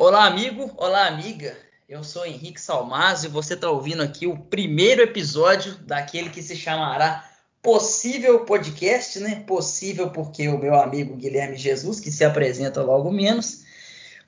Olá, amigo, olá, amiga. Eu sou Henrique Salmásio e você está ouvindo aqui o primeiro episódio daquele que se chamará Possível Podcast, né? Possível porque o meu amigo Guilherme Jesus, que se apresenta logo menos,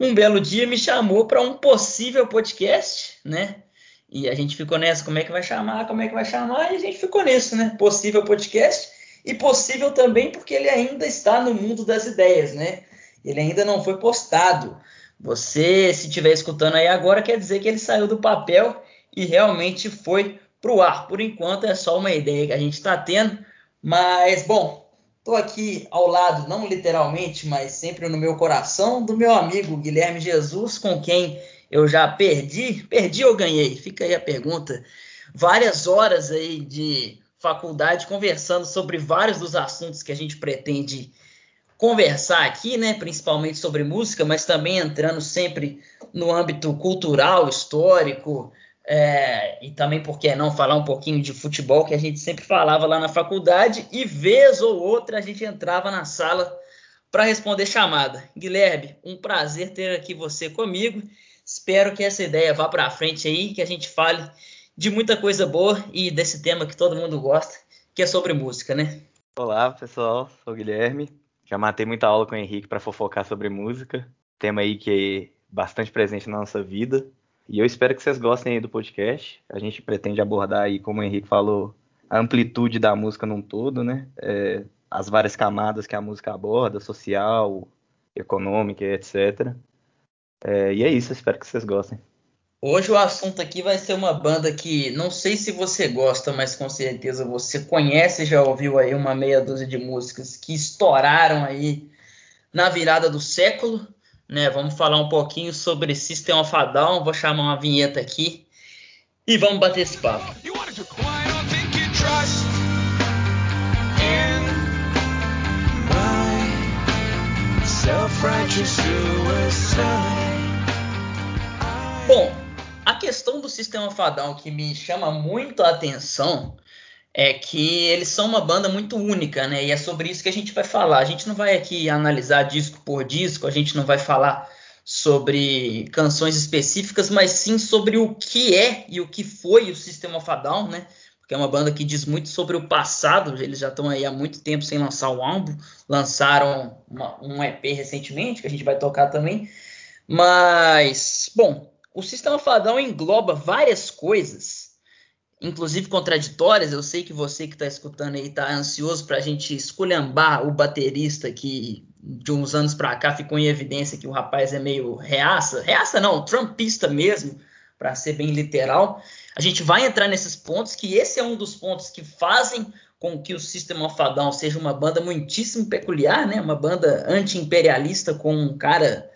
um belo dia me chamou para um possível podcast, né? E a gente ficou nessa, como é que vai chamar, como é que vai chamar, e a gente ficou nisso, né? Possível podcast e possível também porque ele ainda está no mundo das ideias, né? Ele ainda não foi postado. Você, se estiver escutando aí agora, quer dizer que ele saiu do papel e realmente foi para o ar. Por enquanto é só uma ideia que a gente está tendo, mas bom, estou aqui ao lado, não literalmente, mas sempre no meu coração, do meu amigo Guilherme Jesus, com quem eu já perdi, perdi ou ganhei? Fica aí a pergunta. Várias horas aí de faculdade conversando sobre vários dos assuntos que a gente pretende conversar aqui, né, principalmente sobre música, mas também entrando sempre no âmbito cultural, histórico, é, e também, por que não, falar um pouquinho de futebol, que a gente sempre falava lá na faculdade, e vez ou outra a gente entrava na sala para responder chamada. Guilherme, um prazer ter aqui você comigo. Espero que essa ideia vá para frente aí, que a gente fale de muita coisa boa e desse tema que todo mundo gosta, que é sobre música, né? Olá, pessoal, sou o Guilherme. Já matei muita aula com o Henrique para fofocar sobre música, tema aí que é bastante presente na nossa vida. E eu espero que vocês gostem aí do podcast. A gente pretende abordar aí, como o Henrique falou, a amplitude da música num todo, né? É, as várias camadas que a música aborda, social, econômica, etc. É, e é isso, espero que vocês gostem. Hoje o assunto aqui vai ser uma banda que não sei se você gosta, mas com certeza você conhece, já ouviu aí uma meia dúzia de músicas que estouraram aí na virada do século, né? Vamos falar um pouquinho sobre System of a Down, vou chamar uma vinheta aqui e vamos bater esse papo. Bom, questão do sistema fadão que me chama muito a atenção é que eles são uma banda muito única, né? E é sobre isso que a gente vai falar. A gente não vai aqui analisar disco por disco, a gente não vai falar sobre canções específicas, mas sim sobre o que é e o que foi o System of a Down, né? Porque é uma banda que diz muito sobre o passado, eles já estão aí há muito tempo sem lançar um álbum, lançaram uma, um EP recentemente, que a gente vai tocar também. Mas, bom, o sistema fadão engloba várias coisas, inclusive contraditórias. Eu sei que você que está escutando aí está ansioso para a gente esculhambar o baterista que de uns anos para cá ficou em evidência que o rapaz é meio reaça, reaça não, trumpista mesmo, para ser bem literal. A gente vai entrar nesses pontos, que esse é um dos pontos que fazem com que o System of a Down seja uma banda muitíssimo peculiar, né? Uma banda anti-imperialista com um cara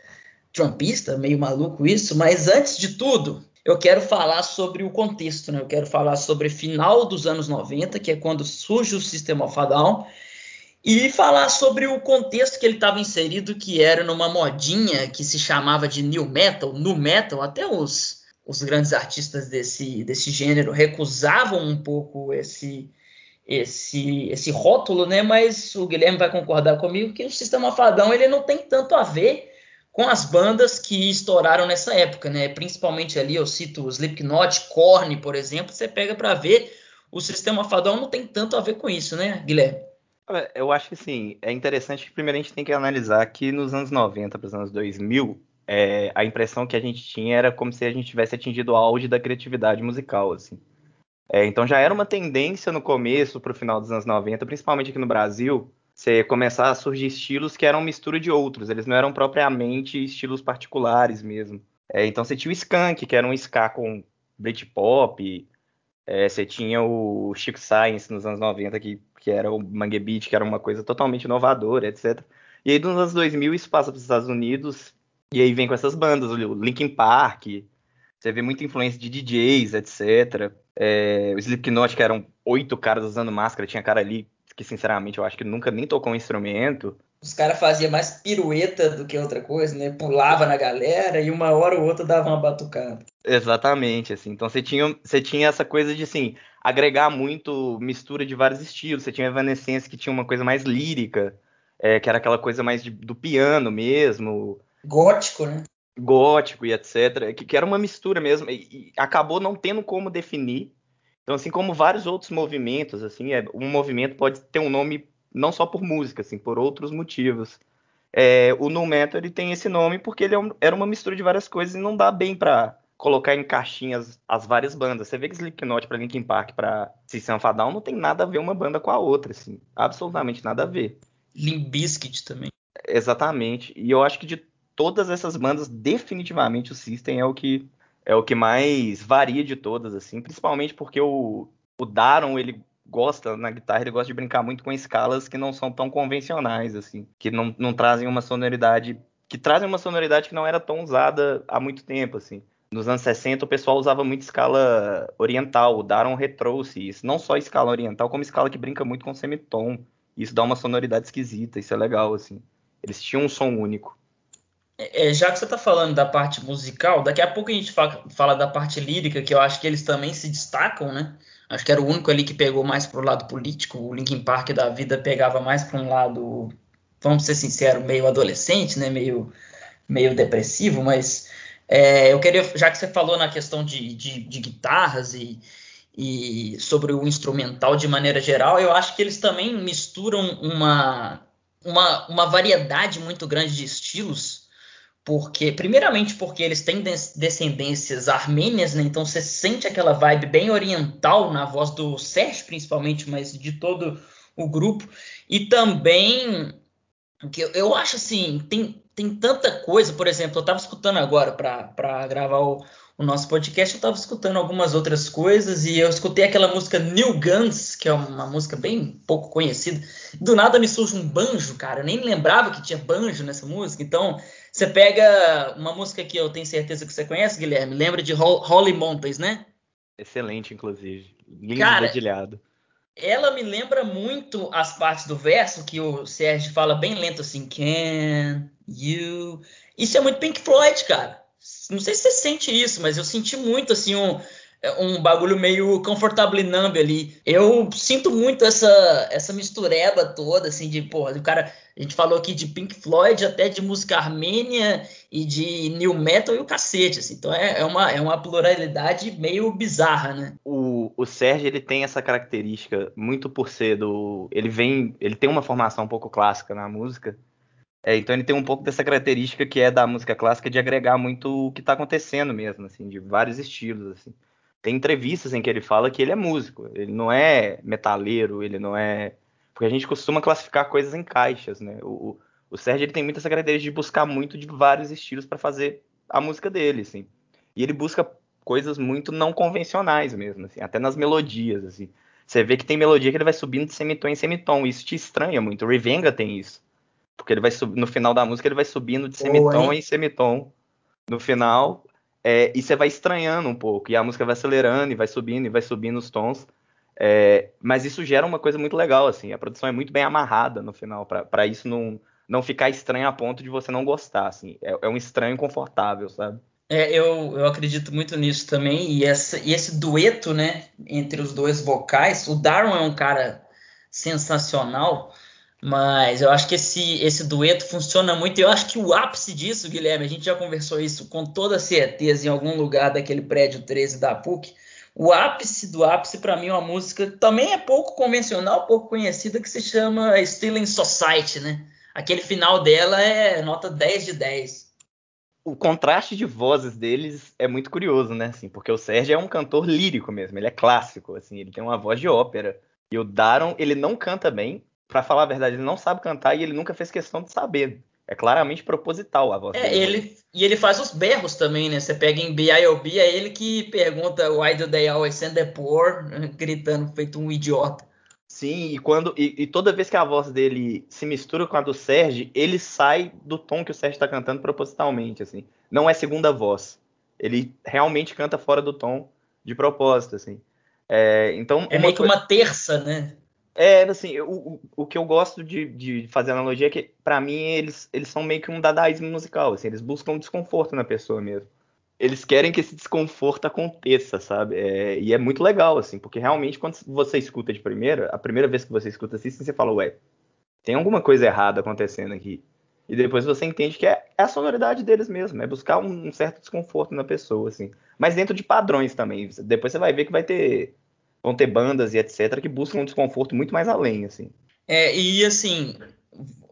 trumpista, meio maluco isso, mas antes de tudo, eu quero falar sobre o contexto, né? Eu quero falar sobre final dos anos 90, que é quando surge o System of e falar sobre o contexto que ele estava inserido, que era numa modinha que se chamava de new metal, nu metal, até os, os grandes artistas desse, desse gênero recusavam um pouco esse esse esse rótulo, né? Mas o Guilherme vai concordar comigo que o Sistema Fadão ele não tem tanto a ver com as bandas que estouraram nessa época, né? Principalmente ali eu cito Slipknot, Korn, por exemplo. Você pega para ver, o sistema fadão não tem tanto a ver com isso, né, Guilherme? Eu acho que sim. É interessante que primeiro a gente tem que analisar que nos anos 90 para os anos 2000, é, a impressão que a gente tinha era como se a gente tivesse atingido o auge da criatividade musical, assim. É, então já era uma tendência no começo para o final dos anos 90, principalmente aqui no Brasil, você começar a surgir estilos que eram mistura de outros, eles não eram propriamente estilos particulares mesmo. É, então você tinha o Skank, que era um ska com Britpop, é, você tinha o Chico Science nos anos 90, que, que era o Mangue Beat, que era uma coisa totalmente inovadora, etc. E aí nos anos 2000 isso passa para os Estados Unidos, e aí vem com essas bandas, o Linkin Park, você vê muita influência de DJs, etc. É, o Slipknot, que eram oito caras usando máscara, tinha cara ali que sinceramente eu acho que nunca nem tocou um instrumento. Os caras faziam mais pirueta do que outra coisa, né? Pulava na galera e uma hora ou outra dava uma batucada. Exatamente, assim. Então você tinha, você tinha essa coisa de, assim, agregar muito mistura de vários estilos. Você tinha Evanescence que tinha uma coisa mais lírica, é, que era aquela coisa mais de, do piano mesmo. Gótico, né? gótico e etc, que, que era uma mistura mesmo, e, e, acabou não tendo como definir. Então, assim como vários outros movimentos, assim, é, um movimento pode ter um nome não só por música, assim, por outros motivos. É, o Nu Metal ele tem esse nome porque ele é um, era uma mistura de várias coisas e não dá bem para colocar em caixinhas as várias bandas. Você vê que Slipknot para Linkin Park para System of não tem nada a ver uma banda com a outra, assim, absolutamente nada a ver. Limp Bizkit também. Exatamente. E eu acho que de todas essas bandas, definitivamente o System é o que é o que mais varia de todas, assim, principalmente porque o, o Daron, ele gosta na guitarra, ele gosta de brincar muito com escalas que não são tão convencionais, assim, que não, não trazem uma sonoridade, que trazem uma sonoridade que não era tão usada há muito tempo, assim. Nos anos 60 o pessoal usava muito escala oriental, o Daron retrouxe isso, não só escala oriental, como escala que brinca muito com semitom. Isso dá uma sonoridade esquisita, isso é legal, assim. Eles tinham um som único. É, é, já que você está falando da parte musical, daqui a pouco a gente fala, da parte lírica, que eu acho que eles também se destacam, né? Acho que era o único ali que pegou mais para o lado político. O Linkin Park da vida pegava mais para um lado, vamos ser sinceros, meio adolescente, né? Meio, meio depressivo, mas é, eu queria, já que você falou na questão de, de, de guitarras e, e sobre o instrumental de maneira geral, eu acho que eles também misturam uma, uma, uma variedade muito grande de estilos, porque primeiramente porque eles têm descendências armênias, né? Então você sente aquela vibe bem oriental na voz do Sérgio principalmente, mas de todo o grupo, e também que eu, acho assim, tem, tem tanta coisa, por exemplo, eu estava escutando agora para gravar o, o nosso podcast, eu estava escutando algumas outras coisas e eu escutei aquela música New Guns, que é uma música bem pouco conhecida. Do nada me surge um banjo, cara. Eu nem lembrava que tinha banjo nessa música. Então, você pega uma música que eu tenho certeza que você conhece, Guilherme. Lembra de Holy Mountains, né? Excelente, inclusive. Lindo cara, dedilhado. Ela me lembra muito as partes do verso que o Sérgio fala bem lento assim. Can you. Isso é muito Pink Floyd, cara. Não sei se você sente isso, mas eu senti muito assim um, um bagulho meio Comfortable Numb ali. Eu sinto muito essa essa mistureba toda assim de, porra, o cara, a gente falou aqui de Pink Floyd, até de música armênia e de new metal e o cacete, assim. Então é, é uma é uma pluralidade meio bizarra, né? O, o Sérgio ele tem essa característica muito por ser do, ele vem, ele tem uma formação um pouco clássica na música. É, então ele tem um pouco dessa característica que é da música clássica de agregar muito o que está acontecendo mesmo, assim, de vários estilos, assim. Tem entrevistas em que ele fala que ele é músico, ele não é metaleiro, ele não é... Porque a gente costuma classificar coisas em caixas, né? O, o Sérgio ele tem muita essa característica de buscar muito de vários estilos para fazer a música dele, assim. E ele busca coisas muito não convencionais mesmo, assim, até nas melodias, assim. Você vê que tem melodia que ele vai subindo de semitom em semitom, isso te estranha muito. O Revenga tem isso. Porque ele vai no final da música ele vai subindo de semitom em semitom no final. É, e você vai estranhando um pouco. E a música vai acelerando e vai subindo e vai subindo os tons. É, mas isso gera uma coisa muito legal, assim. A produção é muito bem amarrada no final, para isso não, não ficar estranho a ponto de você não gostar, assim. É, é um estranho confortável, sabe? É, eu, eu acredito muito nisso também. E, essa, e esse dueto, né, entre os dois vocais, o Darwin é um cara sensacional. Mas eu acho que esse, esse dueto funciona muito. Eu acho que o ápice disso, Guilherme, a gente já conversou isso com toda certeza em algum lugar daquele prédio 13 da PUC. O ápice do ápice, para mim, é uma música que também é pouco convencional, pouco conhecida, que se chama Stealing Society, né? Aquele final dela é nota 10 de 10. O contraste de vozes deles é muito curioso, né? Assim, porque o Sérgio é um cantor lírico mesmo, ele é clássico, assim, ele tem uma voz de ópera. E o Daron, ele não canta bem, para falar a verdade, ele não sabe cantar e ele nunca fez questão de saber. É claramente proposital a voz é, dele. Ele, e ele faz os berros também, né? Você pega em B.I.O.B., é ele que pergunta Why do they always send the poor? Gritando, feito um idiota. Sim, e quando e, e, toda vez que a voz dele se mistura com a do Sérgio, ele sai do tom que o Sérgio está cantando propositalmente, assim. Não é segunda voz. Ele realmente canta fora do tom de propósito, assim. É, então, é meio que uma terça, né? É, assim, o, o que eu gosto de, de fazer analogia é que, para mim, eles, eles são meio que um dadaísmo musical, assim, eles buscam desconforto na pessoa mesmo. Eles querem que esse desconforto aconteça, sabe? É, e é muito legal, assim, porque realmente quando você escuta de primeira, a primeira vez que você escuta assim, você fala, ué, tem alguma coisa errada acontecendo aqui. E depois você entende que é, é a sonoridade deles mesmo, é buscar um, um, certo desconforto na pessoa, assim. Mas dentro de padrões também. Depois você vai ver que vai ter. Vão ter bandas e etc. que buscam um desconforto muito mais além, assim. É, e assim,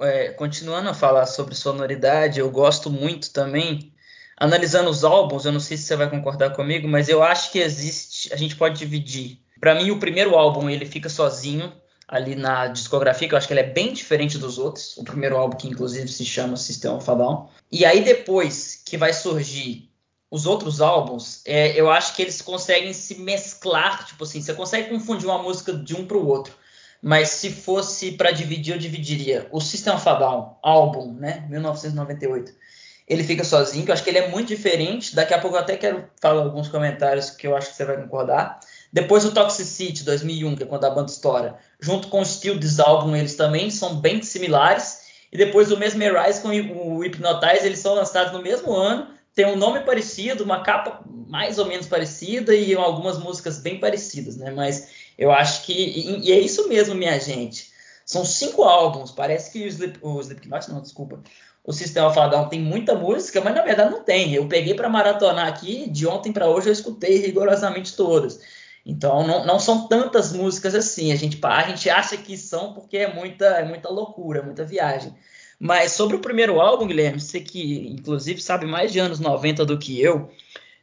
é, continuando a falar sobre sonoridade, eu gosto muito também. Analisando os álbuns, eu não sei se você vai concordar comigo, mas eu acho que existe. A gente pode dividir. Para mim, o primeiro álbum ele fica sozinho, ali na discografia, que eu acho que ele é bem diferente dos outros. O primeiro álbum, que inclusive se chama System of a Down. E aí depois que vai surgir os outros álbuns, é, eu acho que eles conseguem se mesclar, tipo assim, você consegue confundir uma música de um para o outro. Mas se fosse para dividir, eu dividiria o System of a Down, álbum, né, 1998. Ele fica sozinho, que eu acho que ele é muito diferente. Daqui a pouco eu até quero falar alguns comentários que eu acho que você vai concordar. Depois o Toxicity 2001, que é quando a banda estoura, junto com o Steel Dissolve, eles também são bem similares. E depois o Mesmerize com o Hypnotize, eles são lançados no mesmo ano, tem um nome parecido, uma capa mais ou menos parecida e algumas músicas bem parecidas, né? Mas eu acho que e, e é isso mesmo, minha gente. São cinco álbuns. Parece que o, Slip, o Slipknot, não, desculpa. O Sistema Fadão tem muita música, mas na verdade não tem. Eu peguei para maratonar aqui, de ontem para hoje eu escutei rigorosamente todas. Então não, não são tantas músicas assim. A gente, a gente acha que são porque é muita, é muita loucura, é muita viagem. Mas sobre o primeiro álbum, Guilherme, você que inclusive sabe mais de anos 90 do que eu,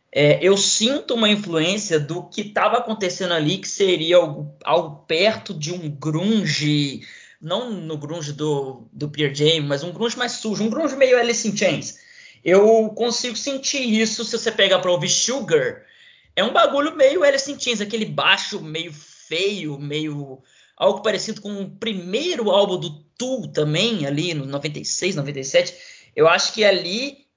é, eu sinto uma influência do que estava acontecendo ali, que seria algo, algo, perto de um grunge, não no grunge do, do Pierre James, mas um grunge mais sujo, um grunge meio Alice in Chains. Eu consigo sentir isso se você pegar para ouvir Sugar, é um bagulho meio Alice in Chains, aquele baixo meio feio, meio algo parecido com o primeiro álbum do Tool também, ali no 96, 97. Eu acho que ali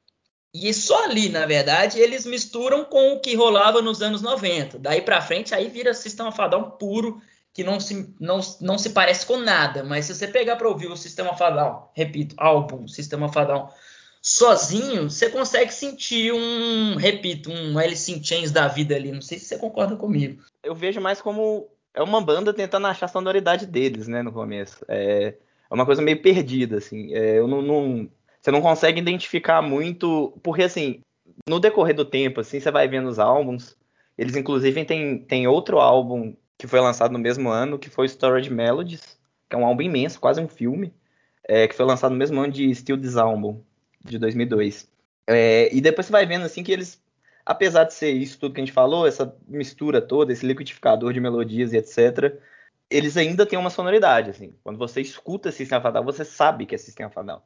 e só ali, na verdade, eles misturam com o que rolava nos anos 90. Daí para frente, aí vira sistema fadão puro, que não se, não, não se parece com nada. Mas se você pegar para ouvir o sistema fadão, repito, álbum, sistema fadão sozinho, você consegue sentir um, repito, um Alice in Chains da vida ali. Não sei se você concorda comigo. Eu vejo mais como é uma banda tentando achar a sonoridade deles, né, no começo. É, é uma coisa meio perdida, assim. É, eu não, não, você não consegue identificar muito, porque assim, no decorrer do tempo, assim, você vai vendo os álbuns. Eles inclusive têm tem outro álbum que foi lançado no mesmo ano, que foi Storage Melodies, que é um álbum imenso, quase um filme, é, que foi lançado no mesmo ano de Steel Dissolve de 2002. É, e depois você vai vendo assim que eles, apesar de ser isso tudo que a gente falou, essa mistura toda, esse liquidificador de melodias e etc., eles ainda têm uma sonoridade, assim. Quando você escuta System of Down, você sabe que é System of Down.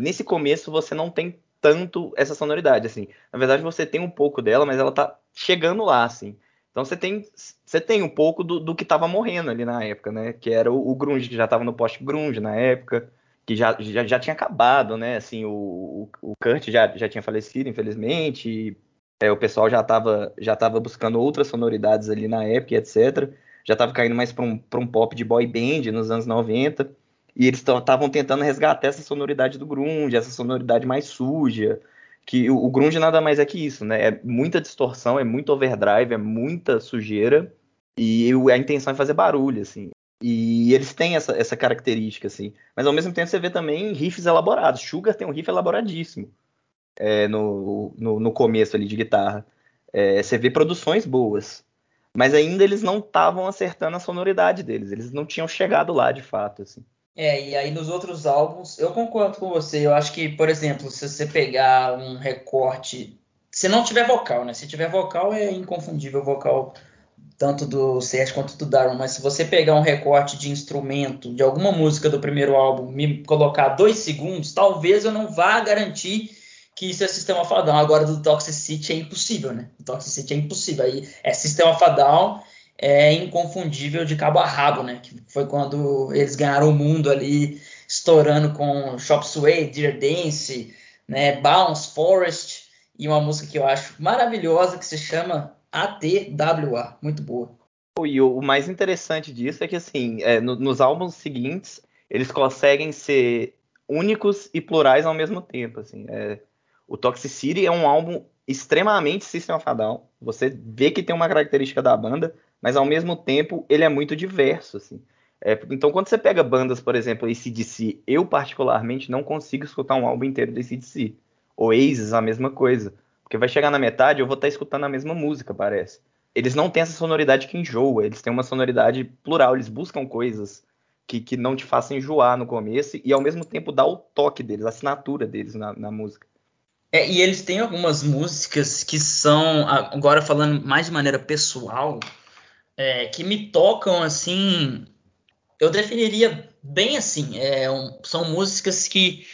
Nesse começo você não tem tanto essa sonoridade, assim. Na verdade você tem um pouco dela, mas ela tá chegando lá, assim. Então você tem, você tem um pouco do, do que estava morrendo ali na época, né? Que era o, o grunge, que já estava no post-grunge na época que já, já, já tinha acabado, né? Assim, o, o Kurt já, já tinha falecido, infelizmente. E, é, o pessoal já estava já tava buscando outras sonoridades ali na época, etc. Já estava caindo mais para um, um pop de boy band nos anos 90. E eles estavam tentando resgatar essa sonoridade do grunge, essa sonoridade mais suja. Que o, o grunge nada mais é que isso, né? É muita distorção, é muito overdrive, é muita sujeira. E a intenção é fazer barulho, assim. E eles têm essa, essa característica, assim. Mas ao mesmo tempo você vê também riffs elaborados. Sugar tem um riff elaboradíssimo é, no, no, no, começo ali de guitarra. É, você vê produções boas. Mas ainda eles não estavam acertando a sonoridade deles. Eles não tinham chegado lá de fato, assim. É, e aí nos outros álbuns, eu concordo com você. Eu acho que, por exemplo, se você pegar um recorte. Se não tiver vocal, né? Se tiver vocal, é inconfundível o vocal tanto do Sérgio quanto do Darwin, mas se você pegar um recorte de instrumento de alguma música do primeiro álbum, me colocar dois segundos, talvez eu não vá garantir que isso é sistema fadão. Agora do Toxicity é impossível, né? O Toxicity é impossível. Aí é sistema fadão, é inconfundível de cabo a rabo, né? Que foi quando eles ganharam o mundo ali, estourando com Shop Sway, Dear Dance, né? Bounce, Forest e uma música que eu acho maravilhosa que se chama ATWA, muito boa. E o mais interessante disso é que, assim, é, no, nos álbuns seguintes, eles conseguem ser únicos e plurais ao mesmo tempo, assim. É, o Toxicity é um álbum extremamente System of a Down. Você vê que tem uma característica da banda, mas ao mesmo tempo ele é muito diverso, assim. É, então, quando você pega bandas, por exemplo, ACDC, eu particularmente não consigo escutar um álbum inteiro do ACDC. Oasis, a mesma coisa. Porque vai chegar na metade, eu vou estar escutando a mesma música, parece. Eles não têm essa sonoridade que enjoa, eles têm uma sonoridade plural, eles buscam coisas que, que não te façam enjoar no começo e ao mesmo tempo dá o toque deles, a assinatura deles na, na música. É, e eles têm algumas músicas que são, agora falando mais de maneira pessoal, é, que me tocam assim. Eu definiria bem assim. É, um, são músicas que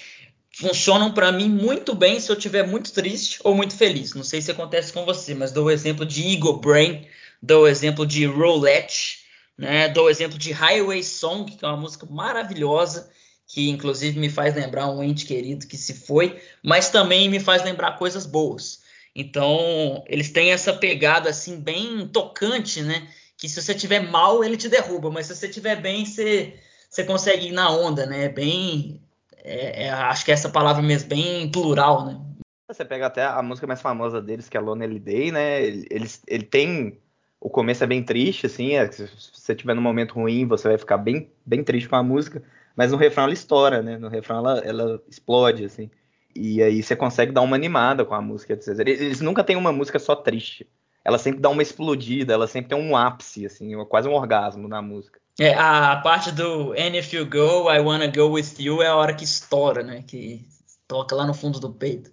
funcionam para mim muito bem se eu estiver muito triste ou muito feliz. Não sei se acontece com você, mas dou o exemplo de Eagle Brain, dou o exemplo de Roulette, né? dou o exemplo de Highway Song, que é uma música maravilhosa que inclusive me faz lembrar um ente querido que se foi, mas também me faz lembrar coisas boas. Então, eles têm essa pegada assim bem tocante, né? Que se você tiver mal, ele te derruba, mas se você tiver bem, você, você consegue ir na onda, né? Bem, é, é, acho que é essa palavra mesmo, bem plural, né? Você pega até a música mais famosa deles, que é Lonely Day, né? Ele, ele tem o começo é bem triste, assim, é, se você tiver num momento ruim, você vai ficar bem, bem triste com a música. Mas no refrão ela estoura, né? No refrão ela, ela explode, assim. E aí você consegue dar uma animada com a música de César. Eles nunca têm uma música só triste. Ela sempre dá uma explodida, ela sempre tem um ápice, assim, quase um orgasmo na música. É, a parte do And if you go, I wanna go with you é a hora que estoura, né? Que toca lá no fundo do peito.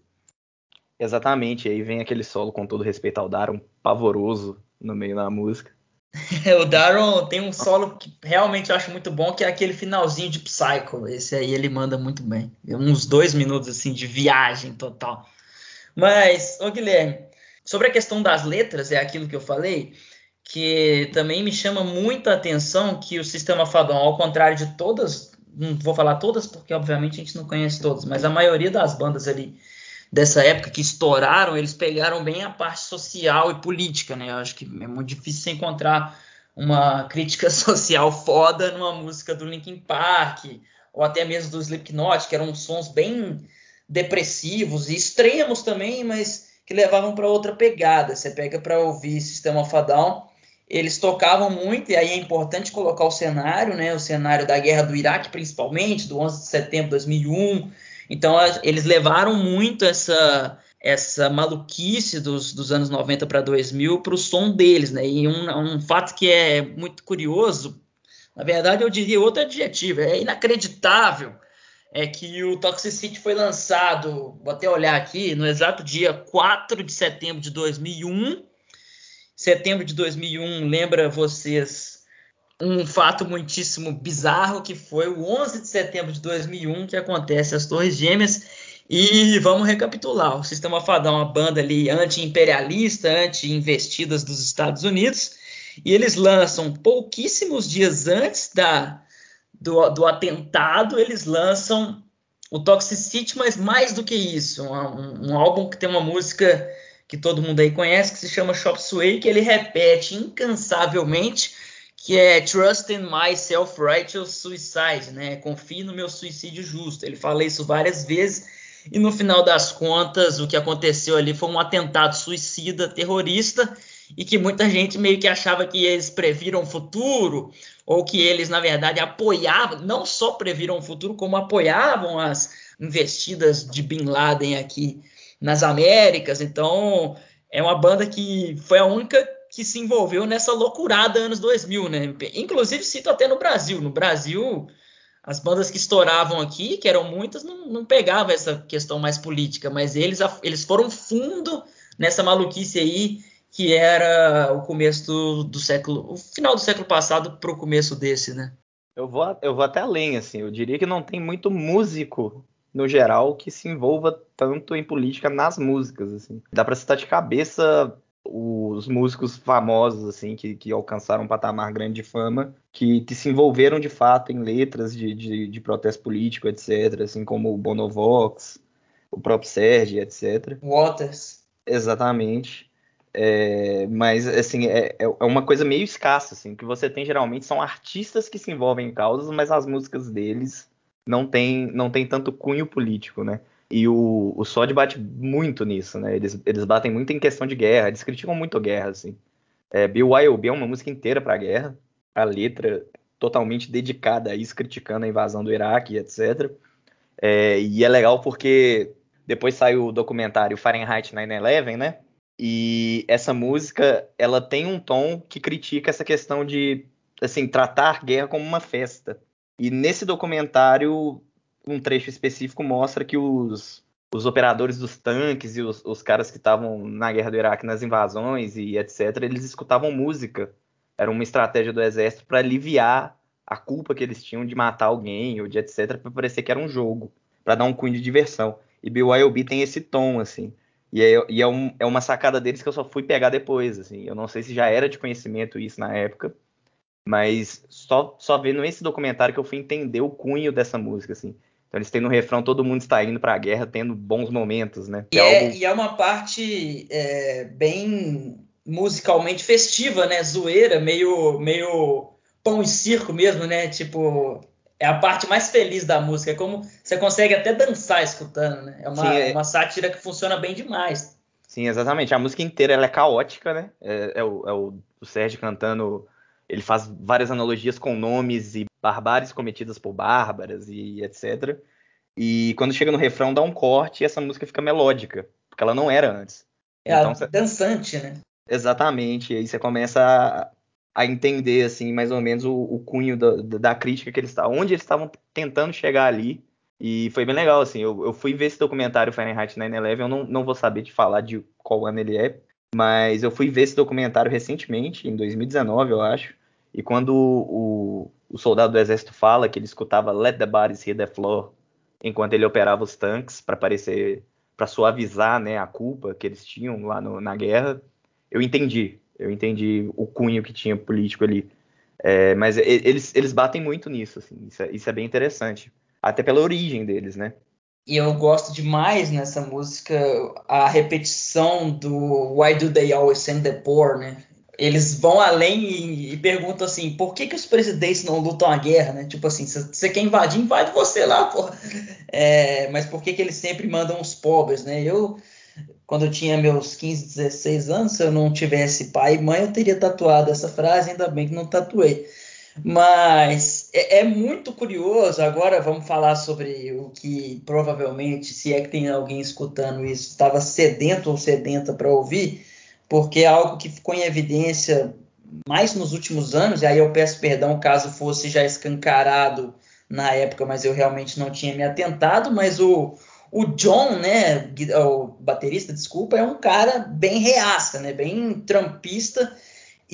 Exatamente, aí vem aquele solo com todo respeito ao Daron, pavoroso no meio da música. o Daron tem um solo que realmente eu acho muito bom, que é aquele finalzinho de Psycho. Esse aí ele manda muito bem. Uns dois minutos assim de viagem total. Mas, ô Guilherme, sobre a questão das letras, é aquilo que eu falei, que também me chama muito a atenção que o sistema Fadon, ao contrário de todas, não vou falar todas porque obviamente a gente não conhece todas, mas a maioria das bandas ali dessa época que estouraram, eles pegaram bem a parte social e política, né? Eu acho que é muito difícil encontrar uma crítica social foda numa música do Linkin Park ou até mesmo do Slipknot, que eram sons bem depressivos e extremos também, mas que levavam para outra pegada. Você pega para ouvir Sistema Down, eles tocavam muito e aí é importante colocar o cenário, né? O cenário da guerra do Iraque, principalmente, do 11 de setembro de 2001 então eles levaram muito essa essa maluquice dos, dos anos 90 para 2000 para o som deles, né? E um, um fato que é muito curioso, na verdade eu diria outro adjetivo, é inacreditável, é que o Toxicity foi lançado, vou até olhar aqui, no exato dia 4 de setembro de 2001. Setembro de 2001 lembra vocês um fato muitíssimo bizarro que foi o 11 de setembro de 2001 que acontece as Torres Gêmeas e vamos recapitular. O Sistema Fadão é uma banda ali anti-imperialista, anti-investidas dos Estados Unidos e eles lançam pouquíssimos dias antes da, do, do atentado, eles lançam o Toxicity, mas mais do que isso, um, um, álbum que tem uma música que todo mundo aí conhece, que se chama Shop Sway, que ele repete incansavelmente que é Trust in My Self-Righteous Suicide, né? Confie no meu suicídio justo. Ele fala isso várias vezes e no final das contas o que aconteceu ali foi um atentado suicida terrorista e que muita gente meio que achava que eles previram o futuro ou que eles na verdade apoiavam, não só previram o futuro, como apoiavam as investidas de Bin Laden aqui nas Américas. Então é uma banda que foi a única que se envolveu nessa loucurada anos 2000, né? Inclusive cito até no Brasil. No Brasil, as bandas que estouravam aqui, que eram muitas, não, não pegavam essa questão mais política, mas eles, eles foram fundo nessa maluquice aí que era o começo do, do século, o final do século passado para o começo desse, né? Eu vou, eu vou até além, assim. Eu diria que não tem muito músico no geral que se envolva tanto em política nas músicas, assim. Dá para citar de cabeça os músicos famosos, assim, que, que alcançaram um patamar grande de fama, que, que se envolveram de fato em letras de, de, de protesto político, etc., assim como o Bonovox, o próprio Serge, etc. Waters. Exatamente. É, mas, assim, é, é uma coisa meio escassa, assim, o que você tem geralmente são artistas que se envolvem em causas, mas as músicas deles não tem, não tem tanto cunho político, né? E o, o Sod bate muito nisso, né? Eles, eles batem muito em questão de guerra, eles criticam muito a guerra, assim. É, BYOB é uma música inteira pra guerra, a letra totalmente dedicada a isso, criticando a invasão do Iraque, etc. É, e é legal porque depois saiu o documentário Fahrenheit 9/11, né? E essa música, ela tem um tom que critica essa questão de, assim, tratar guerra como uma festa. E nesse documentário, um trecho específico mostra que os, os operadores dos tanques e os, os caras que estavam na guerra do Iraque, nas invasões e etc., eles escutavam música. Era uma estratégia do exército para aliviar a culpa que eles tinham de matar alguém ou de etc, para parecer que era um jogo, para dar um cunho de diversão. E BYOB tem esse tom, assim. E, é, e é, um, é, uma sacada deles que eu só fui pegar depois, assim. Eu não sei se já era de conhecimento isso na época, mas só, só vendo esse documentário que eu fui entender o cunho dessa música, assim. Então eles têm no refrão todo mundo está indo para a guerra, tendo bons momentos, né? E é, algo... e é uma parte é, bem musicalmente festiva, né? Zoeira, meio, meio pão e circo mesmo, né? Tipo, é a parte mais feliz da música. É como você consegue até dançar escutando, né? É uma, Sim, é... uma sátira que funciona bem demais. Sim, exatamente. A música inteira ela é caótica, né? É, é, o, é o, o Sérgio cantando. Ele faz várias analogias com nomes e barbáries cometidas por bárbaras e etc. E quando chega no refrão, dá um corte e essa música fica melódica, porque ela não era antes. É então, dançante, né? Exatamente. E aí você começa a entender assim mais ou menos o, o cunho da, da, crítica que eles estavam, onde eles estavam tentando chegar ali. E foi bem legal, assim. Eu, eu fui ver esse documentário Fahrenheit 9/11. Eu não, não vou saber de falar de qual ano ele é, mas eu fui ver esse documentário recentemente, em 2019, eu acho. E quando o, o soldado do exército fala que ele escutava Let the bodies hit the floor enquanto ele operava os tanques para parecer para suavizar né, a culpa que eles tinham lá no, na guerra, eu entendi eu entendi o cunho que tinha político ali. É, mas eles, eles batem muito nisso, assim, isso é, isso é bem interessante. Até pela origem deles, né? E eu gosto demais nessa música a repetição do Why Do They Always Send the Poor, né? Eles vão além e, e perguntam assim, por que, que os presidentes não lutam a guerra, né? Tipo assim, você quer invadir, invade você lá, porra. É, mas por que, que eles sempre mandam os pobres, né? Eu, quando eu tinha meus 15, 16 anos, se eu não tivesse pai e mãe, eu teria tatuado essa frase, ainda bem que não tatuei. Mas é, é, muito curioso. Agora vamos falar sobre o que provavelmente, se é que tem alguém escutando isso, estava sedento ou sedenta para ouvir, porque é algo que ficou em evidência mais nos últimos anos, e aí eu peço perdão caso fosse já escancarado na época, mas eu realmente não tinha me atentado, mas o, o John, né, o baterista, desculpa, é um cara bem reaça, né, bem trampista,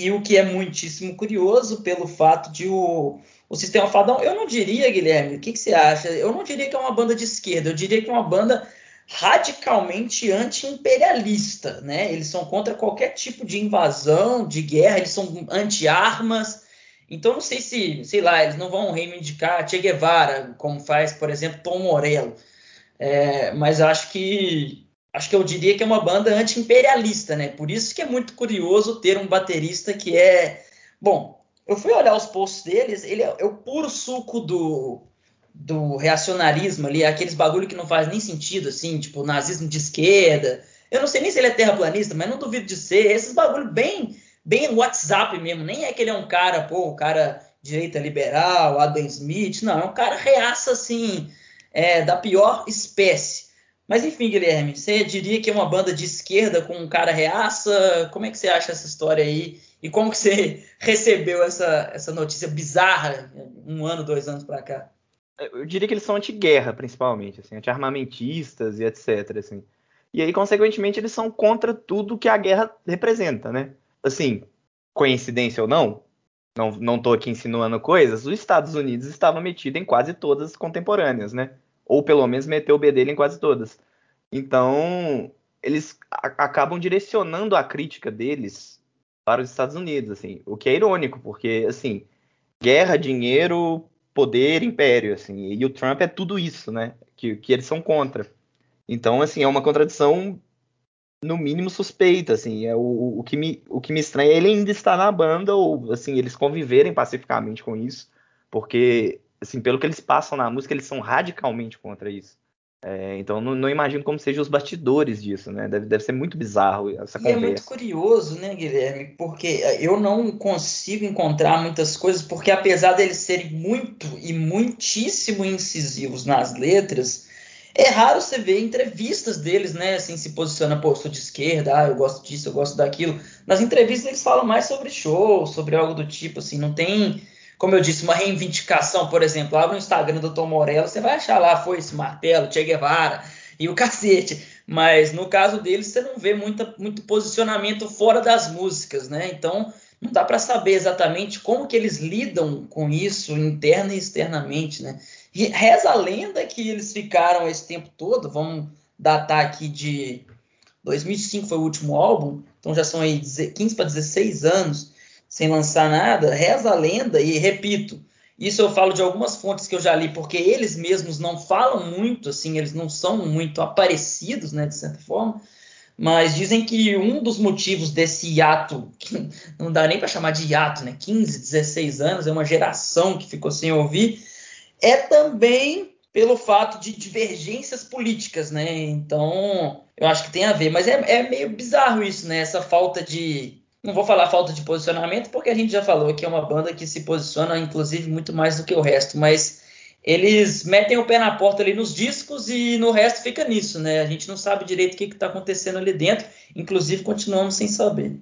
e o que é muitíssimo curioso pelo fato de o, o Sistema Fadão, eu não diria, Guilherme, o que, que você acha? Eu não diria que é uma banda de esquerda, eu diria que é uma banda radicalmente anti-imperialista, né? Eles são contra qualquer tipo de invasão, de guerra, eles são anti-armas. Então não sei se, sei lá, eles não vão reivindicar Che Guevara, como faz, por exemplo, Tom Morello. É, mas acho que acho que eu diria que é uma banda anti-imperialista, né? Por isso que é muito curioso ter um baterista que é. Bom, eu fui olhar os posts deles, ele é, é o puro suco do, do reacionarismo ali, aqueles bagulho que não faz nem sentido, assim, tipo nazismo de esquerda. Eu não sei nem se ele é terraplanista, mas não duvido de ser. Esses bagulho bem, bem WhatsApp mesmo. Nem é que ele é um cara, pô, um cara direita liberal, Adam Smith. Não, é um cara reaça, assim, é, da pior espécie. Mas enfim, Guilherme, você diria que é uma banda de esquerda com um cara reaça? Como é que você acha essa história aí? E como que você recebeu essa, essa notícia bizarra um ano, dois anos para cá? Eu diria que eles são anti-guerra, principalmente, assim, anti-armamentistas e etc. Assim. E aí, consequentemente, eles são contra tudo que a guerra representa, né? Assim, coincidência ou não, não, não aqui insinuando coisas, os Estados Unidos estava metido em quase todas as contemporâneas, né? Ou pelo menos meteu o bedelho em quase todas. Então, eles acabam direcionando a crítica deles para os Estados Unidos, assim, o que é irônico, porque assim, guerra, dinheiro, poder, império, assim, e o Trump é tudo isso, né? Que, que eles são contra. Então, assim, é uma contradição no mínimo suspeita, assim, é o, o, que me, o que me estranha é ele ainda estar na banda, ou, assim, eles conviverem pacificamente com isso, porque, assim, pelo que eles passam na música, eles são radicalmente contra isso. É, então não, não, imagino como sejam os bastidores disso, né? Deve, deve ser muito bizarro essa e conversa. é muito curioso, né, Guilherme? Porque eu não consigo encontrar muitas coisas, porque apesar deles serem muito e muitíssimo incisivos nas letras, é raro você ver entrevistas deles, né? Assim, se posiciona, pô, sou de esquerda, ah, eu gosto disso, eu gosto daquilo. Nas entrevistas eles falam mais sobre show, sobre algo do tipo, assim, não tem como eu disse, uma reivindicação, por exemplo, abre o Instagram do Tom Morello, você vai achar lá, foi esse martelo, Che Guevara e o cacete. Mas no caso deles, você não vê muita, muito posicionamento fora das músicas, né? Então, não dá para saber exatamente como que eles lidam com isso interna e externamente, né? E reza a lenda que eles ficaram esse tempo todo, vamos datar aqui de 2005 foi o último álbum, então já são aí 15 para 16 anos sem lançar nada, reza a lenda, e repito, isso eu falo de algumas fontes que eu já li, porque eles mesmos não falam muito, assim, eles não são muito aparecidos, né, de certa forma, mas dizem que um dos motivos desse hiato, que não dá nem para chamar de hiato, né, 15, 16 anos, é uma geração que ficou sem ouvir, é também pelo fato de divergências políticas, né? Então, eu acho que tem a ver, mas é, é meio bizarro isso, né? Essa falta de não vou falar falta de posicionamento, porque a gente já falou que é uma banda que se posiciona, inclusive, muito mais do que o resto, mas eles metem o pé na porta ali nos discos e no resto fica nisso, né? A gente não sabe direito o que está acontecendo ali dentro, inclusive continuamos sem saber.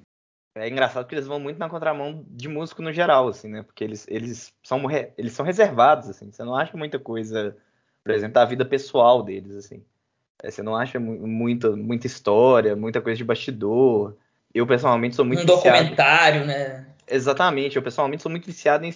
É engraçado que eles vão muito na contramão de músico no geral, assim, né? Porque eles, eles, são, eles são reservados, assim. Você não acha muita coisa, por exemplo, da vida pessoal deles, assim. É, você não acha muita, muita história, muita coisa de bastidor. Eu, pessoalmente, sou muito um viciado. documentário, né? Exatamente. Eu, pessoalmente, sou muito viciado em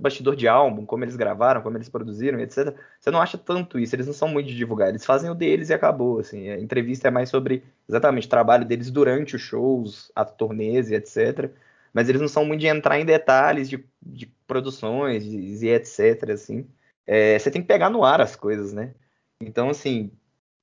bastidor de álbum, como eles gravaram, como eles produziram, etc. Você não acha tanto isso. Eles não são muito de divulgar. Eles fazem o deles e acabou, assim. A entrevista é mais sobre, exatamente, o trabalho deles durante os shows, a turnês e etc. Mas eles não são muito de entrar em detalhes de, de produções e etc, assim. É, você tem que pegar no ar as coisas, né? Então, assim,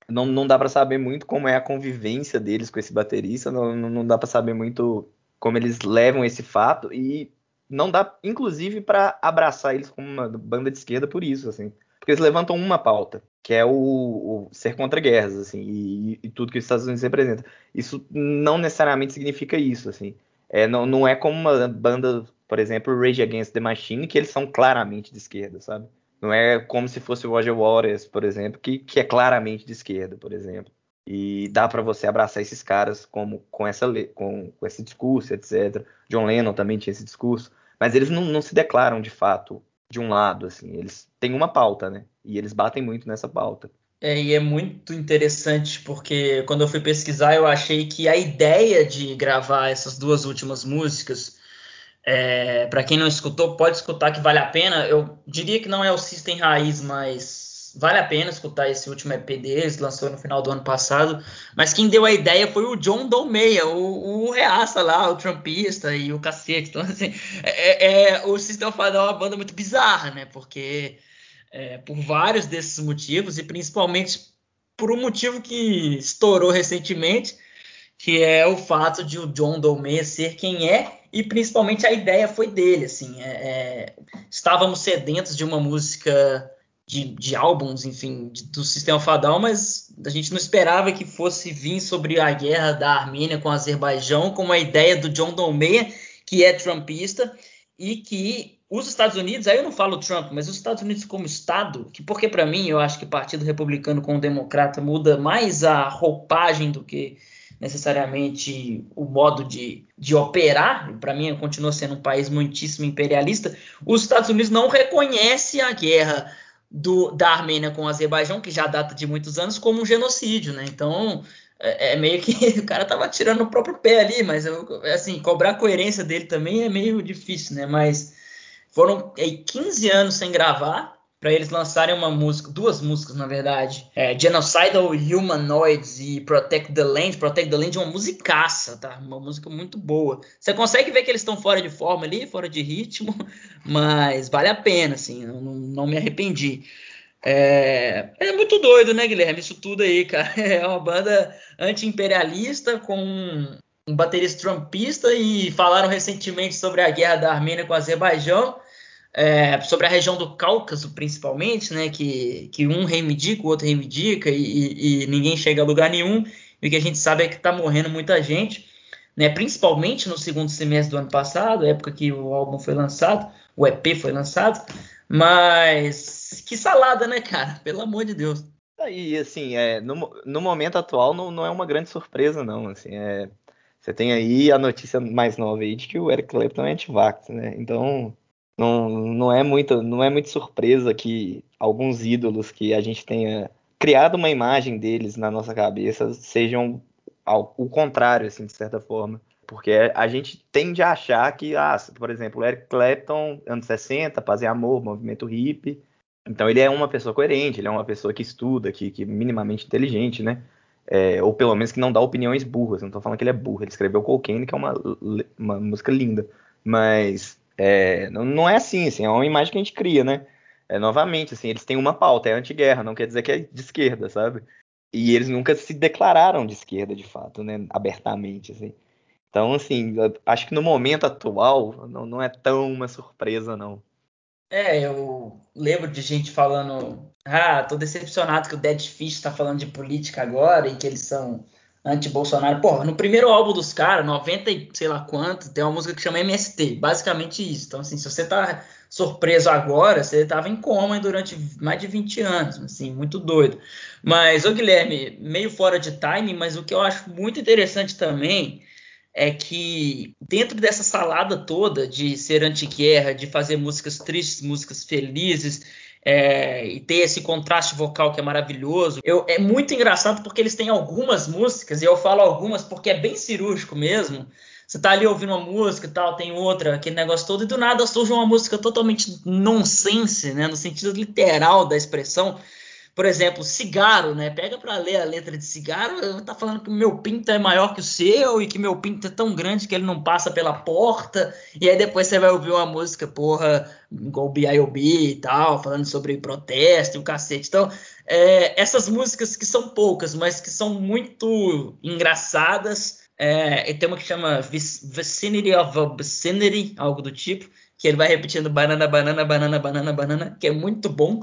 não, não dá para saber muito como é a convivência deles com esse baterista, não, não dá para saber muito como eles levam esse fato e não dá, inclusive, para abraçar eles como uma banda de esquerda por isso, assim, porque eles levantam uma pauta, que é o, o ser contra guerras, assim, e, e, tudo que os Estados Unidos representa. Isso não necessariamente significa isso, assim. É, não, não é como uma banda, por exemplo, Rage Against the Machine, que eles são claramente de esquerda, sabe? Não é como se fosse o Roger Waters, por exemplo, que, que é claramente de esquerda, por exemplo. E dá para você abraçar esses caras como com, essa, com, com esse discurso, etc. John Lennon também tinha esse discurso. Mas eles não, não se declaram de fato de um lado, assim. Eles têm uma pauta, né? E eles batem muito nessa pauta. É, e é muito interessante porque quando eu fui pesquisar eu achei que a ideia de gravar essas duas últimas músicas é, para quem não escutou, pode escutar que vale a pena. Eu diria que não é o System Raiz, mas vale a pena escutar esse último EP deles, lançou no final do ano passado. Mas quem deu a ideia foi o John Dolmeia, o, o reaça lá, o trumpista e o cacete. Então, assim, é, é, é o System of é uma banda muito bizarra, né? Porque é, por vários desses motivos, e principalmente por um motivo que estourou recentemente, que é o fato de o John Dolmeia ser quem é e principalmente a ideia foi dele, assim, é, é, estávamos sedentos de uma música de, de álbuns, enfim, de, do Sistema Fadal, mas a gente não esperava que fosse vir sobre a guerra da Armênia com o Azerbaijão, com a ideia do John Dolmeia, que é trumpista, e que os Estados Unidos, aí eu não falo Trump, mas os Estados Unidos como Estado, que porque para mim eu acho que Partido Republicano com o Democrata muda mais a roupagem do que necessariamente o modo de, de operar, para mim continua sendo um país muitíssimo imperialista, os Estados Unidos não reconhecem a guerra do, da Armênia com o Azerbaijão, que já data de muitos anos, como um genocídio, né? Então é, é meio que o cara tava tirando o próprio pé ali, mas assim, cobrar a coerência dele também é meio difícil, né? Mas foram é, 15 anos sem gravar, para eles lançarem uma música, duas músicas na verdade, é, Genocidal Humanoids e Protect the Land. Protect the Land é uma musicaça, tá? Uma música muito boa. Você consegue ver que eles estão fora de forma ali, fora de ritmo, mas vale a pena, assim, não, não me arrependi. É, é, muito doido, né, Guilherme? Isso tudo aí, cara. É uma banda anti-imperialista com um baterista trumpista e falaram recentemente sobre a guerra da Armênia com o Azerbaijão. É, sobre a região do Cáucaso, principalmente, né, que, que um reivindica, o outro reivindica, e, e, ninguém chega a lugar nenhum, e o que a gente sabe é que está morrendo muita gente, né, principalmente no segundo semestre do ano passado, época que o álbum foi lançado, o EP foi lançado, mas que salada, né, cara? Pelo amor de Deus. E assim, é, no, no momento atual não, não é uma grande surpresa, não. Assim, é, você tem aí a notícia mais nova aí de que o Eric Clapton é anti-vax, né? Então não, não, é muito, não é muito surpresa que alguns ídolos que a gente tenha criado uma imagem deles na nossa cabeça sejam ao, o contrário, assim, de certa forma. Porque a gente tende a achar que, ah, por exemplo, Eric Clapton, anos 60, Paz e Amor, movimento hippie, então ele é uma pessoa coerente, ele é uma pessoa que estuda, que, que minimamente inteligente, né? É, ou pelo menos que não dá opiniões burras. Não estou falando que ele é burro. Ele escreveu Cocaine, que é uma, uma música linda. Mas é, não, não, é assim, assim, é uma imagem que a gente cria, né? É, novamente, assim, eles têm uma pauta, é anti-guerra, não quer dizer que é de esquerda, sabe? E eles nunca se declararam de esquerda, de fato, né? Abertamente, assim. Então, assim, acho que no momento atual não, não é tão uma surpresa, não. É, eu lembro de gente falando, ah, tô decepcionado que o Dead Fish tá falando de política agora e que eles são anti-Bolsonaro. Porra, no primeiro álbum dos caras, 90 e sei lá quanto, tem uma música que chama MST, basicamente isso. Então, assim, se você tá surpreso agora, você tava em coma durante mais de 20 anos, assim, muito doido. Mas, ô Guilherme, meio fora de time, mas o que eu acho muito interessante também é que dentro dessa salada toda de ser anti-guerra, de fazer músicas tristes, músicas felizes, é, e ter esse contraste vocal que é maravilhoso. Eu, é muito engraçado porque eles têm algumas músicas, e eu falo algumas porque é bem cirúrgico mesmo. Você tá ali ouvindo uma música e tal, tem outra, aquele negócio todo, e do nada surge uma música totalmente nonsense, né, no sentido literal da expressão, por exemplo, cigarro, né? Pega para ler a letra de cigarro, tá falando que o meu pinto é maior que o seu e que meu pinto é tão grande que ele não passa pela porta. E aí depois você vai ouvir uma música, porra, igual B.I.O.B. e tal, falando sobre protesto e o cacete. Então, é, essas músicas que são poucas, mas que são muito engraçadas. É, tem uma que chama Vicinity of a Vicinity, algo do tipo, que ele vai repetindo banana, banana, banana, banana, banana, que é muito bom.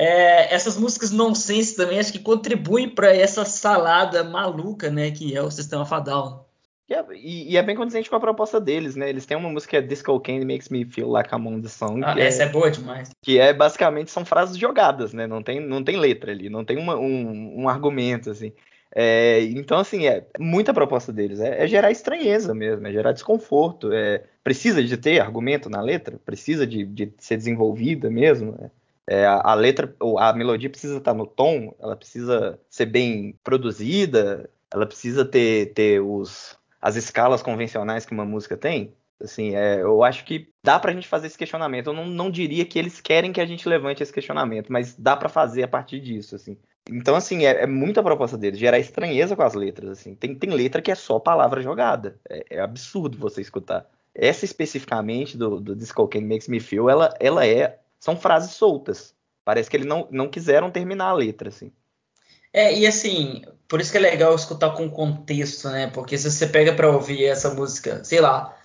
É, essas músicas nonsense também acho que contribuem para essa salada maluca, né, que é o sistema Fadal. E é, e, e é, bem condizente com a proposta deles, né? Eles têm uma música que é Disco Candy Makes Me Feel Like I'm on the Song. Ah, essa é, é, boa demais. Que é basicamente são frases jogadas, né? Não tem, não tem letra ali, não tem uma, um, um argumento, assim. É, então, assim, é muita proposta deles. É, é, gerar estranheza mesmo, é gerar desconforto. É, precisa de ter argumento na letra? Precisa de, de ser desenvolvida mesmo? É. A, letra, a melodia precisa estar no tom, ela precisa ser bem produzida, ela precisa ter, ter os, as escalas convencionais que uma música tem. Assim, é, eu acho que dá pra gente fazer esse questionamento. Eu não, não diria que eles querem que a gente levante esse questionamento, mas dá para fazer a partir disso, assim. Então, assim, é, é, muita proposta deles, gerar estranheza com as letras, assim. Tem, tem letra que é só palavra jogada. É, é absurdo você escutar. Essa especificamente do, do Disco Can Makes Me Feel, ela, ela é são frases soltas. Parece que eles não, não quiseram terminar a letra, assim. É, e assim, por isso que é legal escutar com contexto, né? Porque se você pega para ouvir essa música, sei lá,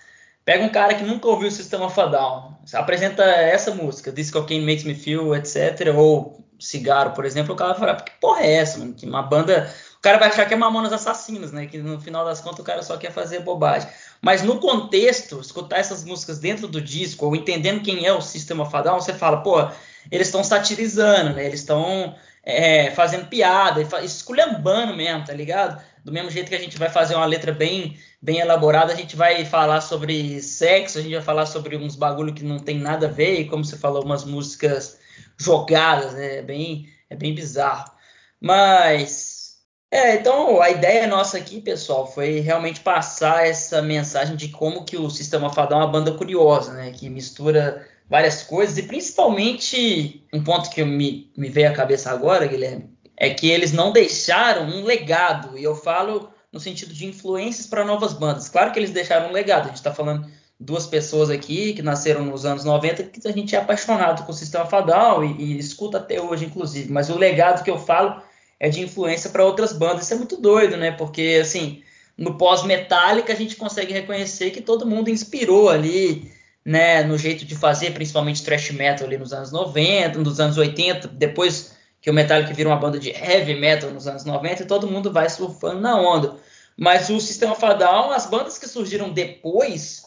pega um cara que nunca ouviu o Sistema Fadal, apresenta essa música, This Cocaine Makes Me Feel, etc., ou Cigarro, por exemplo, o cara vai falar, que porra é essa, mano? Que uma banda... O cara vai achar que é Mamonas Assassinos, né? Que no final das contas o cara só quer fazer bobagem. Mas no contexto, escutar essas músicas dentro do disco, ou entendendo quem é o Sistema Fadal, você fala, pô, eles estão satirizando, né? Eles estão é, fazendo piada, esculhambando mesmo, tá ligado? Do mesmo jeito que a gente vai fazer uma letra bem, bem elaborada, a gente vai falar sobre sexo, a gente vai falar sobre uns bagulho que não tem nada a ver, e como você falou, umas músicas jogadas, né? É bem, é bem bizarro. Mas é, então a ideia nossa aqui, pessoal, foi realmente passar essa mensagem de como que o Sistema Fadal é uma banda curiosa, né? Que mistura várias coisas e principalmente um ponto que me, me veio à cabeça agora, Guilherme, é que eles não deixaram um legado, e eu falo no sentido de influências para novas bandas. Claro que eles deixaram um legado, a gente está falando duas pessoas aqui que nasceram nos anos 90 que a gente é apaixonado com o Sistema Fadal e, e escuta até hoje, inclusive, mas o legado que eu falo é de influência para outras bandas. Isso é muito doido, né? Porque, assim, no pós-metálica a gente consegue reconhecer que todo mundo inspirou ali né, no jeito de fazer, principalmente thrash metal ali nos anos 90, nos anos 80, depois que o Metallica vira uma banda de heavy metal nos anos 90 e todo mundo vai surfando na onda. Mas o Sistema Fadal, as bandas que surgiram depois,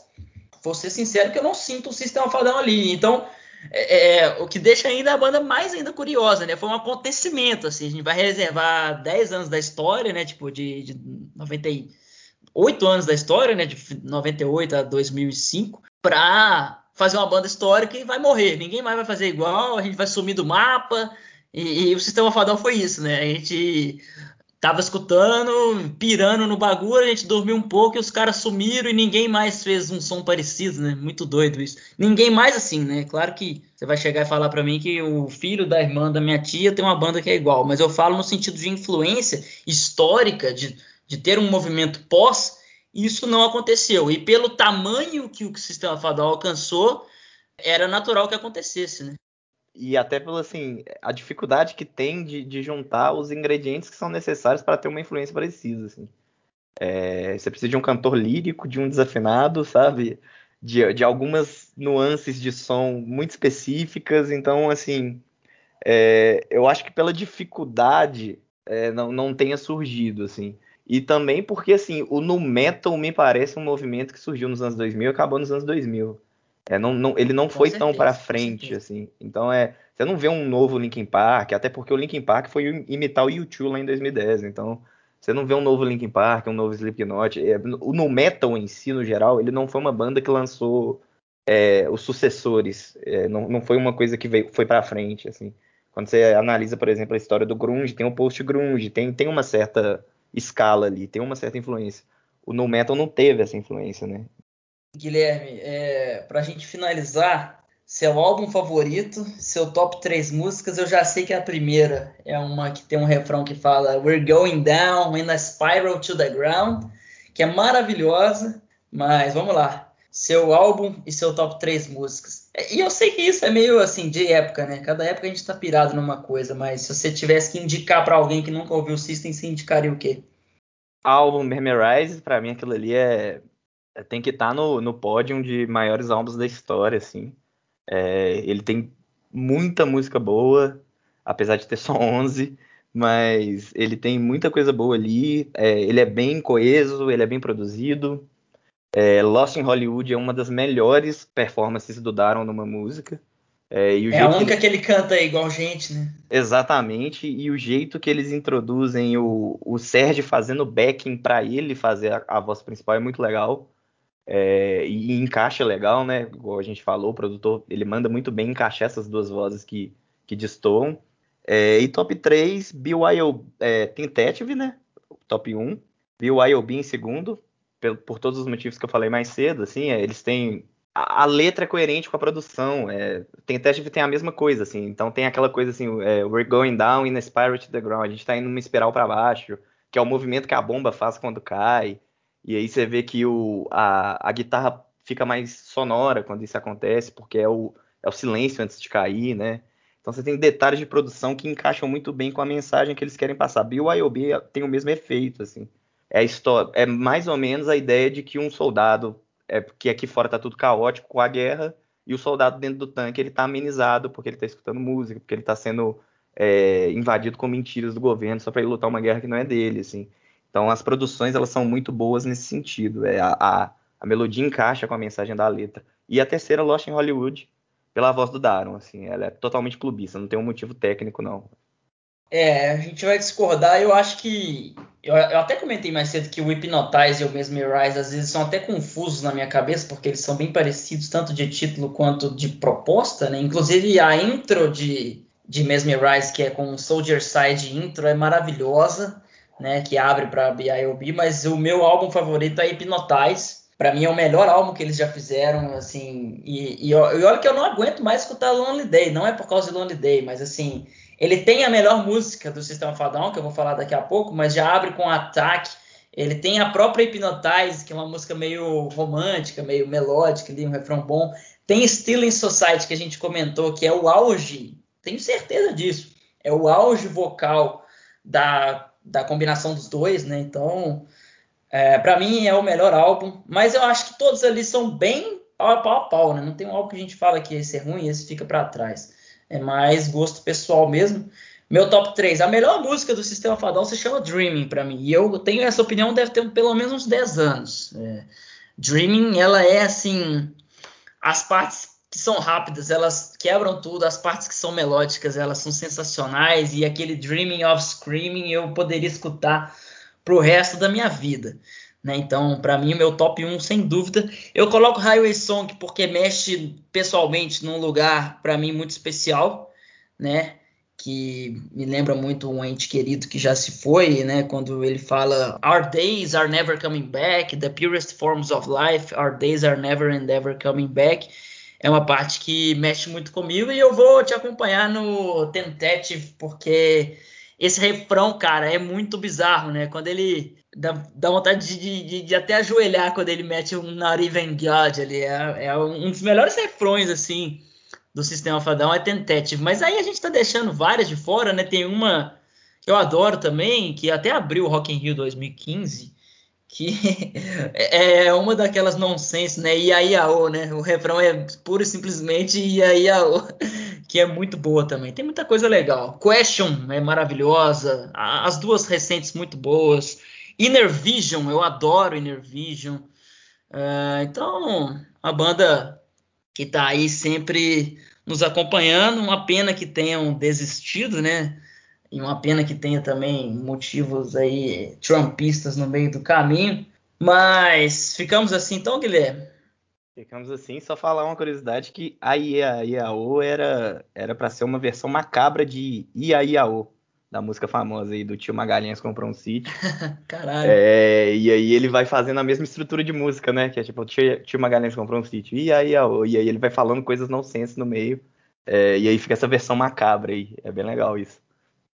vou ser sincero que eu não sinto o Sistema Fadal ali. Então, é, é, o que deixa ainda a banda mais ainda curiosa, né? Foi um acontecimento, assim, a gente vai reservar 10 anos da história, né? Tipo, de, de 98 anos da história, né? De 98 a 2005, para fazer uma banda histórica e vai morrer. Ninguém mais vai fazer igual, a gente vai sumir do mapa. E, e o Sistema Fadal foi isso, né? A gente tava escutando, pirando no bagulho, a gente dormiu um pouco e os caras sumiram e ninguém mais fez um som parecido, né? Muito doido isso. Ninguém mais assim, né? Claro que você vai chegar e falar para mim que o filho da irmã da minha tia tem uma banda que é igual, mas eu falo no sentido de influência histórica, de, de ter um movimento pós, isso não aconteceu. E pelo tamanho que o sistema fadal alcançou, era natural que acontecesse, né? E até pelo assim, a dificuldade que tem de, de juntar os ingredientes que são necessários para ter uma influência parecida, assim. É, você precisa de um cantor lírico, de um desafinado, sabe? De, de algumas nuances de som muito específicas, então, assim, é, eu acho que pela dificuldade é, não, não tenha surgido, assim. E também porque, assim, o nu metal me parece um movimento que surgiu nos anos 2000 e acabou nos anos 2000. É, não, não, ele não com foi certeza, tão para frente, assim. Então é. Você não vê um novo Linkin Park, até porque o Linkin Park foi imitar o YouTube lá em 2010. Então, você não vê um novo Linkin Park, um novo Slipknot. É, o no metal em si, no geral, ele não foi uma banda que lançou é, os sucessores. É, não, não foi uma coisa que veio, foi para frente, assim. Quando você analisa, por exemplo, a história do grunge, tem o post grunge, tem, tem uma certa escala ali, tem uma certa influência. O no metal não teve essa influência, né? Guilherme, é, para a gente finalizar, seu álbum favorito, seu top 3 músicas, eu já sei que a primeira é uma que tem um refrão que fala We're going down in a spiral to the ground, que é maravilhosa, mas vamos lá. Seu álbum e seu top 3 músicas. E eu sei que isso é meio assim de época, né? Cada época a gente tá pirado numa coisa, mas se você tivesse que indicar para alguém que nunca ouviu o System, você indicaria o quê? Álbum Memorize, para mim aquilo ali é é, tem que estar tá no, no pódio de maiores álbuns da história, assim. É, ele tem muita música boa, apesar de ter só 11, mas ele tem muita coisa boa ali. É, ele é bem coeso, ele é bem produzido. É, Lost in Hollywood é uma das melhores performances do Daron numa música. É, é a única que ele... que ele... canta igual gente, né? Exatamente, e o jeito que eles introduzem o, o Sérgio fazendo backing para ele fazer a, a, voz principal é muito legal. É, e encaixa legal, né? Igual a gente falou, o produtor ele manda muito bem encaixar essas duas vozes que, que destoam. É, e top 3, BYO é, Tentative, né? Top 1. BYOB em segundo, por, por, todos os motivos que eu falei mais cedo, assim, é, eles têm. A, a, letra é coerente com a produção. É, Tentative tem a mesma coisa, assim. Então tem aquela coisa assim, é, we're going down in a spiral to the ground. A gente tá indo numa espiral para baixo, que é o movimento que a bomba faz quando cai. E aí você vê que o, a, a guitarra fica mais sonora quando isso acontece, porque é o, é o silêncio antes de cair, né? Então você tem detalhes de produção que encaixam muito bem com a mensagem que eles querem passar. BYOB tem o mesmo efeito, assim. É, história, é mais ou menos a ideia de que um soldado, é, que aqui fora tá tudo caótico com a guerra, e o soldado dentro do tanque ele tá amenizado porque ele tá escutando música, porque ele tá sendo é, invadido com mentiras do governo só para ele lutar uma guerra que não é dele, assim. Então as produções elas são muito boas nesse sentido. É, a, a, a melodia encaixa com a mensagem da letra. E a terceira, Lost in Hollywood, pela voz do Daron, assim, ela é totalmente clubista, não tem um motivo técnico, não. É, a gente vai discordar. Eu acho que. Eu, eu, até comentei mais cedo que o Hypnotize e o Mesmerize às vezes são até confusos na minha cabeça, porque eles são bem parecidos, tanto de título quanto de proposta, né? Inclusive a intro de, de Mesmerize, que é com Soldier Side intro, é maravilhosa né, que abre para BIOB, mas o meu álbum favorito é Hypnotize. Para mim é o melhor álbum que eles já fizeram, assim, e, e, e olha que eu não aguento mais escutar Lonely Day, não é por causa de Lonely Day, mas assim, ele tem a melhor música do Sistema Fadão, que eu vou falar daqui a pouco, mas já abre com Ataque, ele tem a própria Hypnotize, que é uma música meio romântica, meio melódica, ali, um refrão bom. Tem Still in Society, que a gente comentou, que é o auge, tenho certeza disso, é o auge vocal da da combinação dos dois, né? Então, é, para mim é o melhor álbum, mas eu acho que todos ali são bem pau a pau pau, né? Não tem um álbum que a gente fala que esse é ruim e esse fica para trás. É mais gosto pessoal mesmo. Meu top 3. A melhor música do Sistema Fadão se chama Dreaming para mim. E eu tenho essa opinião, deve ter pelo menos uns 10 anos. É, Dreaming, ela é assim. As partes que são rápidas, elas quebram tudo. As partes que são melódicas, elas são sensacionais. E aquele Dreaming of Screaming eu poderia escutar pro resto da minha vida. Né? Então, para mim, o meu top 1, sem dúvida. Eu coloco Highway Song porque mexe pessoalmente num lugar, para mim, muito especial. Né? que me lembra muito um ente querido que já se foi, né? Quando ele fala Our days are never coming back, the purest forms of life, our days are never and ever coming back. É uma parte que mexe muito comigo e eu vou te acompanhar no Tentative, porque esse refrão, cara, é muito bizarro, né? Quando ele dá, dá vontade de, de, de, até ajoelhar quando ele mete um Not Even God ali. É, é um dos melhores refrões, assim, do sistema fadão é Tentative. Mas aí a gente tá deixando várias de fora, né? Tem uma que eu adoro também, que até abriu o Rock in Rio 2015, que é uma daquelas nonsense, né? Iaiaô, né? O refrão é puro e simplesmente Iaiaô, que é muito boa também. Tem muita coisa legal. Question é maravilhosa, as duas recentes muito boas. Inner Vision, eu adoro Inner Vision. Uh, então, a banda que está aí sempre nos acompanhando. Uma pena que tenham desistido, né? E uma pena que tenha também motivos aí trumpistas no meio do caminho. Mas ficamos assim então, Guilherme? Ficamos assim, só falar uma curiosidade que a Iaiaô era era para ser uma versão macabra de Iaiaô da música famosa aí do Tio Magalhães comprou um sítio. Caralho. É, e aí ele vai fazendo a mesma estrutura de música, né? Que é tipo, o tio, tio Magalhães comprou um sítio. Aí, ó, e aí ele vai falando coisas não sense no meio. É, e aí fica essa versão macabra aí. É bem legal isso.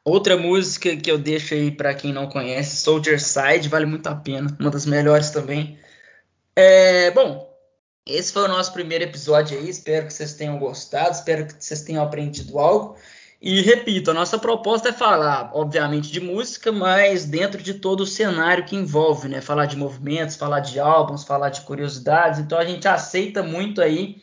Outra música que eu deixo aí para quem não conhece, Soldier Side, vale muito a pena. Uma das melhores também. É, bom, esse foi o nosso primeiro episódio aí. Espero que vocês tenham gostado. Espero que vocês tenham aprendido algo. E repito, a nossa proposta é falar, obviamente, de música, mas dentro de todo o cenário que envolve, né? Falar de movimentos, falar de álbuns, falar de curiosidades. Então a gente aceita muito aí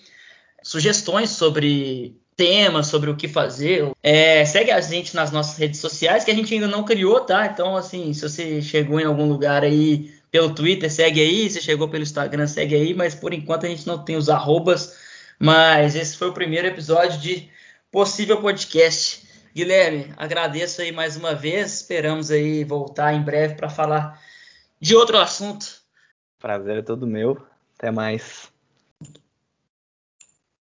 sugestões sobre temas, sobre o que fazer. É, segue a gente nas nossas redes sociais, que a gente ainda não criou, tá? Então, assim, se você chegou em algum lugar aí pelo Twitter, segue aí. Se chegou pelo Instagram, segue aí. Mas por enquanto a gente não tem os arrobas. Mas esse foi o primeiro episódio de possível podcast. Guilherme, agradeço aí mais uma vez. Esperamos aí voltar em breve para falar de outro assunto. Prazer é todo meu. Até mais.